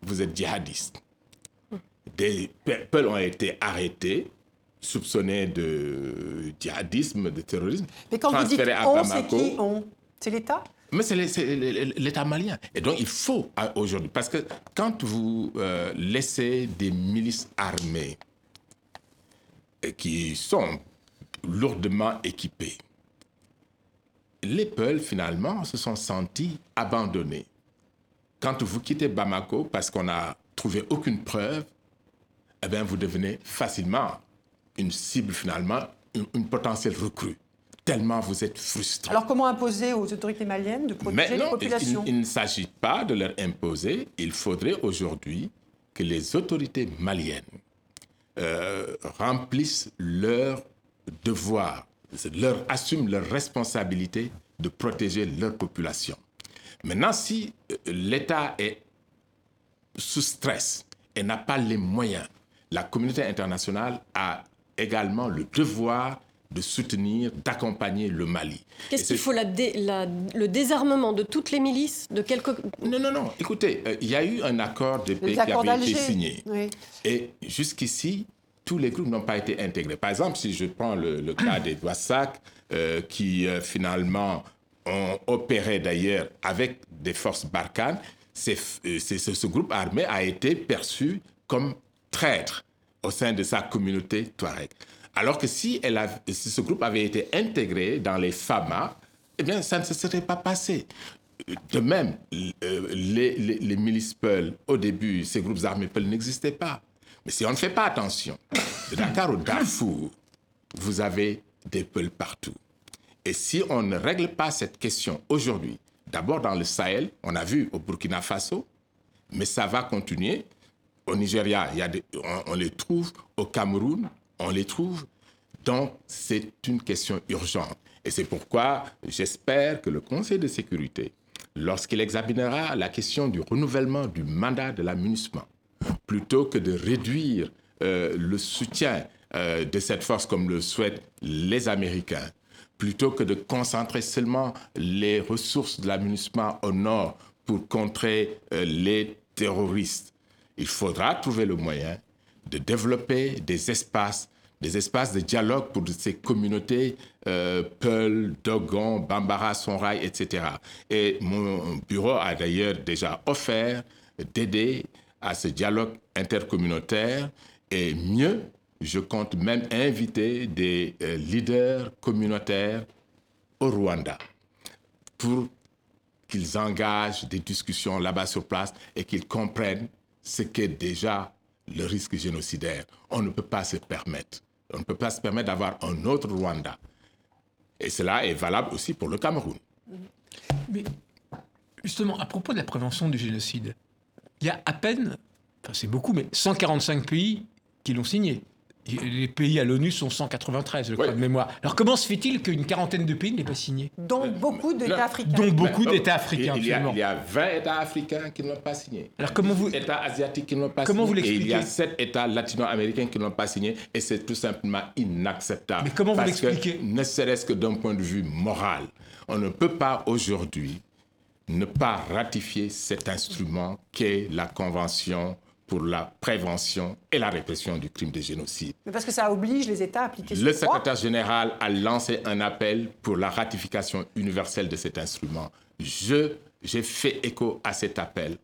vous êtes djihadiste des peuples ont été arrêtés, soupçonnés de djihadisme, de terrorisme. Mais quand vous dites on, c'est qui on? C'est l'État? Mais c'est l'État malien. Et donc, il faut aujourd'hui, parce que quand vous euh, laissez des milices armées qui sont lourdement équipées, les peuples, finalement, se sont sentis abandonnés. Quand vous quittez Bamako, parce qu'on n'a trouvé aucune preuve, eh bien, vous devenez facilement une cible finalement, une, potentielle recrue tellement vous êtes frustré. Alors comment imposer aux autorités maliennes de protéger les populations il, il ne s'agit pas de leur imposer. Il faudrait aujourd'hui que les autorités maliennes euh, remplissent leur devoir, leur, assument leur responsabilité de protéger leur population. Maintenant, si euh, l'État est sous stress et n'a pas les moyens la communauté internationale a également le devoir de soutenir, d'accompagner le Mali. Qu'est-ce qu'il faut Le désarmement de toutes les milices de quelques... Non, non, non. Écoutez, euh, il y a eu un accord de paix qui avait été signé. Et jusqu'ici, tous les groupes n'ont pas été intégrés. Par exemple, si je prends le, cas des Douassac, euh, qui euh, finalement ont opéré d'ailleurs avec des forces Barkhane, ce groupe armé a été perçu comme traître au sein de sa communauté touareg. Alors que si, elle ce groupe avait été intégré dans les FAMA, eh bien, ça ne se serait pas passé. De même, euh, les, les, milices Peul, au début, ces groupes armés Peul n'existaient pas. Mais si on ne fait pas attention, de Dakar au Darfour, vous avez des Peuls partout. Et si on ne règle pas cette question aujourd'hui, d'abord dans le Sahel, on a vu au Burkina Faso, mais ça va continuer au Nigeria, on, les trouve au Cameroun, on les trouve. Donc, c'est une question urgente. Et c'est pourquoi j'espère que le Conseil de sécurité, lorsqu'il examinera la question du renouvellement du mandat de la plutôt que de réduire euh, le soutien euh, de cette force comme le souhaitent les Américains, plutôt que de concentrer seulement les ressources de la au nord pour contrer euh, les terroristes, il faudra trouver le moyen de développer des espaces des espaces de dialogue pour ces communautés, euh, Peul, Dogon, Bambara, Sonrai, etc. Et mon bureau a d'ailleurs déjà offert d'aider à ce dialogue intercommunautaire et mieux, je compte même inviter des euh, leaders communautaires au Rwanda pour qu'ils engagent des discussions là-bas sur place et qu'ils comprennent ce qu'est déjà le risque génocidaire. On ne peut pas se permettre on ne peut pas se permettre d'avoir un autre Rwanda. Et cela est valable aussi pour le Cameroun. Mais justement, à propos de la prévention du génocide, il y a à peine, enfin c'est beaucoup, mais 145 pays qui l'ont signé les pays à l'ONU sont 193, je crois, de mémoire. Alors comment se fait-il qu'une quarantaine de pays n'aient pas signé? Dont beaucoup d'États africains. Dont beaucoup d'États africains, il y, a, il y, a, 20 États africains qui ne l'ont pas signé. Alors comment vous... États asiatiques qui ne l'ont pas comment signé. Vous l'expliquez et il y a 7 États latino-américains qui ne l'ont pas signé. Et c'est tout simplement inacceptable. Mais comment vous l'expliquez? Ne serait-ce que d'un point de vue moral. On ne peut pas aujourd'hui ne pas ratifier cet instrument qu'est la Convention pour la prévention et la répression du crime de génocide. Mais parce que ça oblige les États à appliquer ce Le secrétaire général a lancé un appel pour la ratification universelle de cet instrument. Je, j'ai fait écho à cet appel.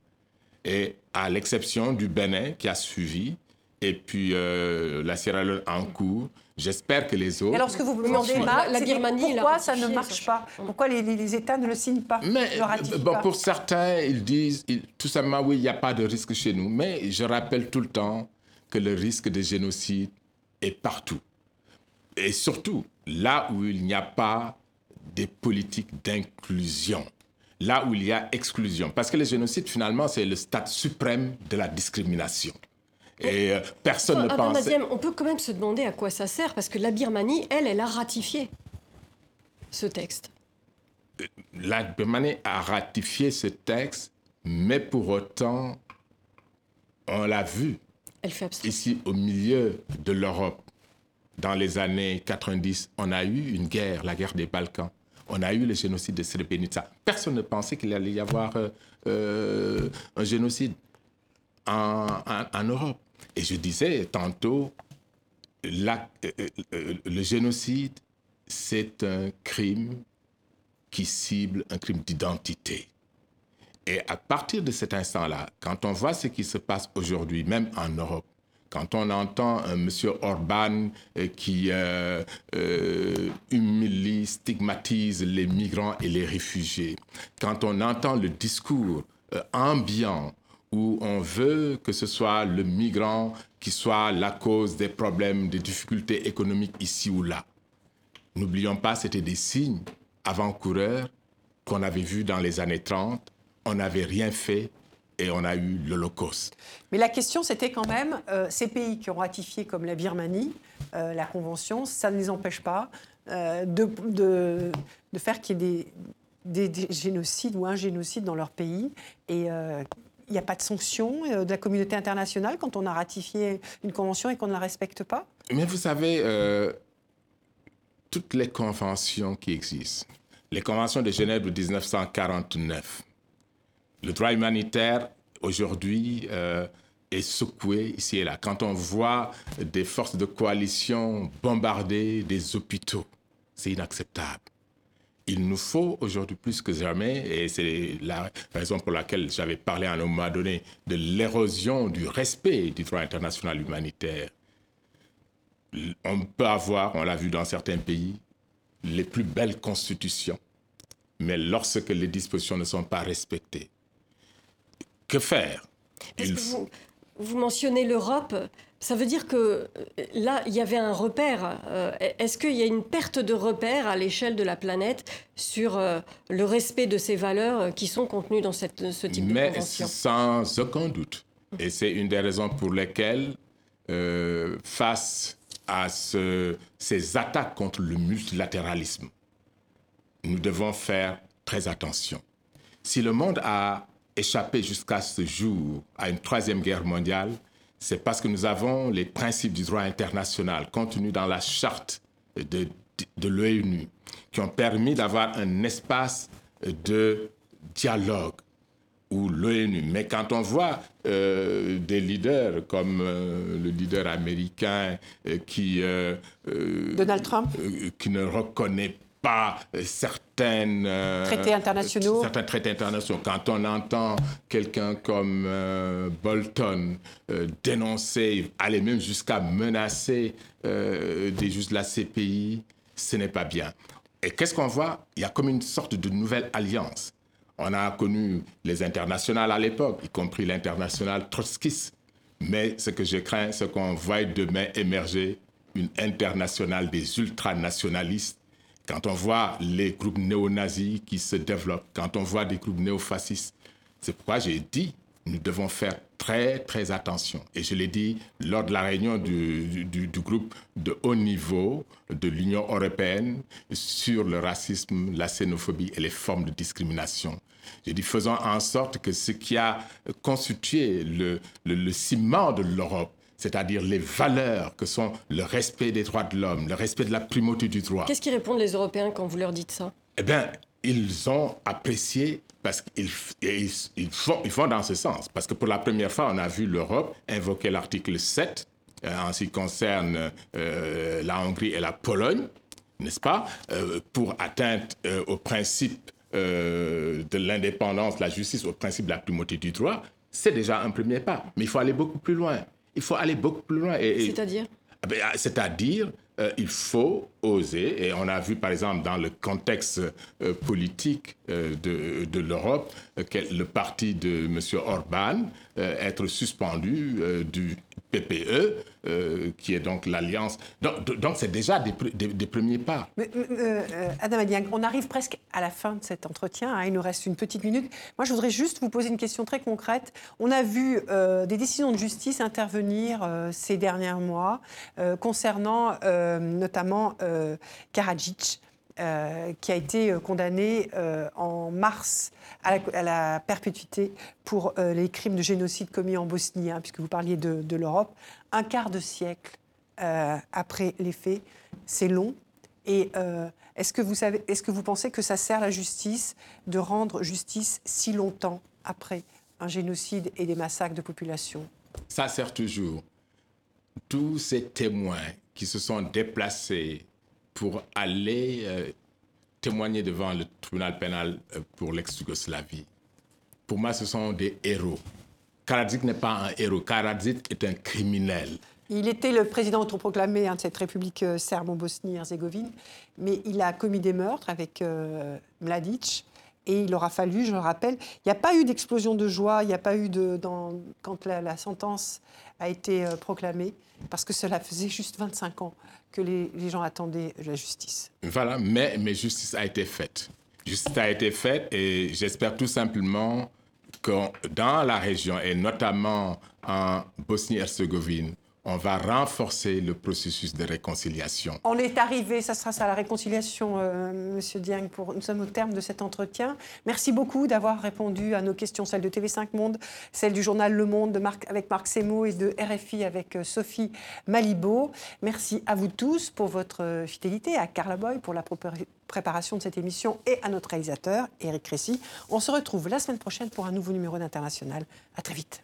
Et à l'exception du Bénin qui a suivi, et puis euh, la Sierra Leone en cours, J'espère que les autres. Et alors, ce que vous me demandez, la, Birmanie, pourquoi ça ne marche pas Pourquoi les, États ne le signent pas Mais, bon, Pour certains, ils disent tout simplement oui, il n'y a pas de risque chez nous. Mais je rappelle tout le temps que le risque de génocide est partout. Et surtout, là où il n'y a pas des politiques d'inclusion, là où il y a exclusion. Parce que le génocide, finalement, c'est le stade suprême de la discrimination. Et euh, personne ne pense. On peut quand même se demander à quoi ça sert, parce que la Birmanie, elle, elle a ratifié ce texte. Euh, la Birmanie a ratifié ce texte, mais pour autant, on l'a vu. Elle fait Ici, au milieu de l'Europe, dans les années 90, on a eu une guerre, la guerre des Balkans. On a eu le génocide de Srebrenica. Personne ne pensait qu'il allait y avoir euh, un génocide en Europe. Et je disais tantôt, euh, euh, le génocide, c'est un crime qui cible un crime d'identité. Et à partir de cet instant-là, quand on voit ce qui se passe aujourd'hui, même en Europe, quand on entend un monsieur Orban euh, qui humilie, stigmatise les migrants et les réfugiés, quand on entend le discours ambiant où on veut que ce soit le migrant qui soit la cause des problèmes, des difficultés économiques ici ou là. N'oublions pas, c'était des signes avant-coureurs qu'on avait vus dans les années 30. On n'avait rien fait et on a eu l'Holocauste. Mais la question, c'était quand même, euh, ces pays qui ont ratifié, comme la Birmanie, euh, la Convention, ça ne les empêche pas euh, de, faire qu'il y ait des, des, génocides ou un génocide dans leur pays. Et il n'y a pas de sanction euh, de la communauté internationale quand on a ratifié une convention et qu'on ne la respecte pas? Mais vous savez, euh, toutes les conventions qui existent, les conventions de Genève de 1949, le droit humanitaire aujourd'hui euh, est secoué ici et là. Quand on voit des forces de coalition bombarder des hôpitaux, c'est inacceptable il nous faut aujourd'hui plus que jamais, et c'est la raison pour laquelle j'avais parlé à un moment donné de l'érosion du respect du droit international humanitaire. On peut avoir, on l'a vu dans certains pays, les plus belles constitutions, mais lorsque les dispositions ne sont pas respectées, que faire? Vous mentionnez l'Europe. Ça veut dire que euh, là, il y avait un repère. Euh, est-ce qu'il y a une perte de repère à l'échelle de la planète sur euh, le respect de ces valeurs qui sont contenues dans cette, ce type de convention? Sans aucun doute. Et c'est une des raisons pour lesquelles, face à ces attaques contre le multilatéralisme, nous devons faire très attention. Si le monde a échappé jusqu'à ce jour à une troisième guerre mondiale, c'est parce que nous avons les principes du droit international contenus dans la charte de, de l'ONU qui ont permis d'avoir un espace de dialogue ou l'ONU. Mais quand on voit euh, des leaders comme euh, le leader américain euh, qui... Donald Trump Qui ne reconnaît pas certaines traités internationaux. Certains traités internationaux. Quand on entend quelqu'un comme Bolton dénoncer, aller même jusqu'à menacer des juges de la CPI, ce n'est pas bien. Et qu'est-ce qu'on voit? Il y a comme une sorte de nouvelle alliance on a connu les internationales à l'époque, y compris l'international trotskiste. Mais ce que je crains, c'est qu'on voit demain émerger une internationale des ultranationalistes. Quand on voit les groupes néo-nazis qui se développent, quand on voit des groupes néofascistes, c'est pourquoi j'ai dit nous devons faire très, très attention. Et je l'ai dit lors de la réunion du, groupe de haut niveau de l'Union européenne sur le racisme, la xénophobie et les formes de discrimination. J'ai dit faisons en sorte que ce qui a constitué le ciment de l'Europe, c'est-à-dire les valeurs que sont le respect des droits de l'homme, le respect de la primauté du droit. Qu'est-ce qu'ils répondent les Européens quand vous leur dites ça? Eh bien, ils ont apprécié parce qu'ils ils, font dans ce sens. Parce que pour la première fois, on a vu l'Europe invoquer l'article 7 euh, en ce qui concerne euh, la Hongrie et la Pologne, n'est-ce pas, euh, pour atteinte au principe de l'indépendance, la justice, au principe de la primauté du droit. C'est déjà un premier pas. Mais il faut aller beaucoup plus loin. Il faut aller beaucoup plus loin. C'est-à-dire ah ben, C'est-à-dire euh, il faut et on a vu par exemple dans le contexte euh, politique euh, de, l'Europe, le parti de M. Orban être suspendu du PPE, euh, qui est donc l'alliance. Donc, c'est déjà des, premiers pas. Mais, euh, Adam Adiang, on arrive presque à la fin de cet entretien. Hein, il nous reste une petite minute. Moi, je voudrais juste vous poser une question très concrète. On a vu euh, des décisions de justice intervenir ces derniers mois concernant notamment Karadzic. Euh, qui a été euh, condamné euh, en mars à la, perpétuité pour les crimes de génocide commis en Bosnie, hein, puisque vous parliez de, l'Europe. Un quart de siècle après les faits, c'est long. Et est-ce que, vous est-ce que vous pensez que ça sert la justice de rendre justice si longtemps après un génocide et des massacres de population? Ça sert toujours. Tous ces témoins qui se sont déplacés pour aller euh, témoigner devant le tribunal pénal euh, pour l'ex-Yougoslavie. Pour moi, ce sont des héros. Karadzic n'est pas un héros. Karadzic est un criminel. Il était le président autoproclamé hein, de cette république euh, serbe en Bosnie-Herzégovine, mais il a commis des meurtres avec Mladic. Et il aura fallu, je le rappelle, il n'y a pas eu d'explosion de joie, il n'y a pas eu de. Quand la, sentence a été proclamée, parce que cela faisait juste 25 ans que les, gens attendaient la justice. Voilà, mais, mais justice a été faite. Justice a été faite et j'espère tout simplement que dans la région et notamment en Bosnie-Herzégovine, on va renforcer le processus de réconciliation. On est arrivé, ça sera ça la réconciliation, euh, Monsieur Dieng. Pour, nous sommes au terme de cet entretien. Merci beaucoup d'avoir répondu à nos questions, celles de TV5 Monde, celles du journal Le Monde avec Marc Semo et de RFI avec euh, Sophie Malibo. Merci à vous tous pour votre euh, fidélité, à Carla Boy pour la préparation de cette émission et à notre réalisateur, Eric Crécy. On se retrouve la semaine prochaine pour un nouveau numéro d'International. À très vite.